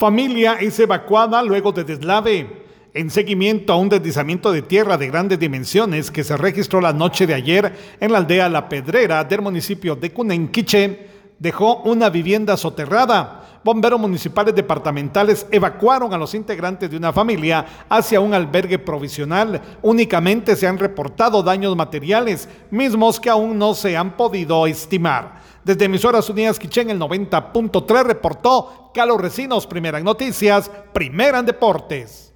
Familia es evacuada luego de deslave. En seguimiento a un deslizamiento de tierra de grandes dimensiones que se registró la noche de ayer en la aldea La Pedrera del municipio de Cunenquiche, dejó una vivienda soterrada. Bomberos municipales departamentales evacuaron a los integrantes de una familia hacia un albergue provisional. Únicamente se han reportado daños materiales, mismos que aún no se han podido estimar. Desde Emisoras Unidas Quichén, el 90.3 reportó Carlos Recinos, primera en noticias, primera en deportes.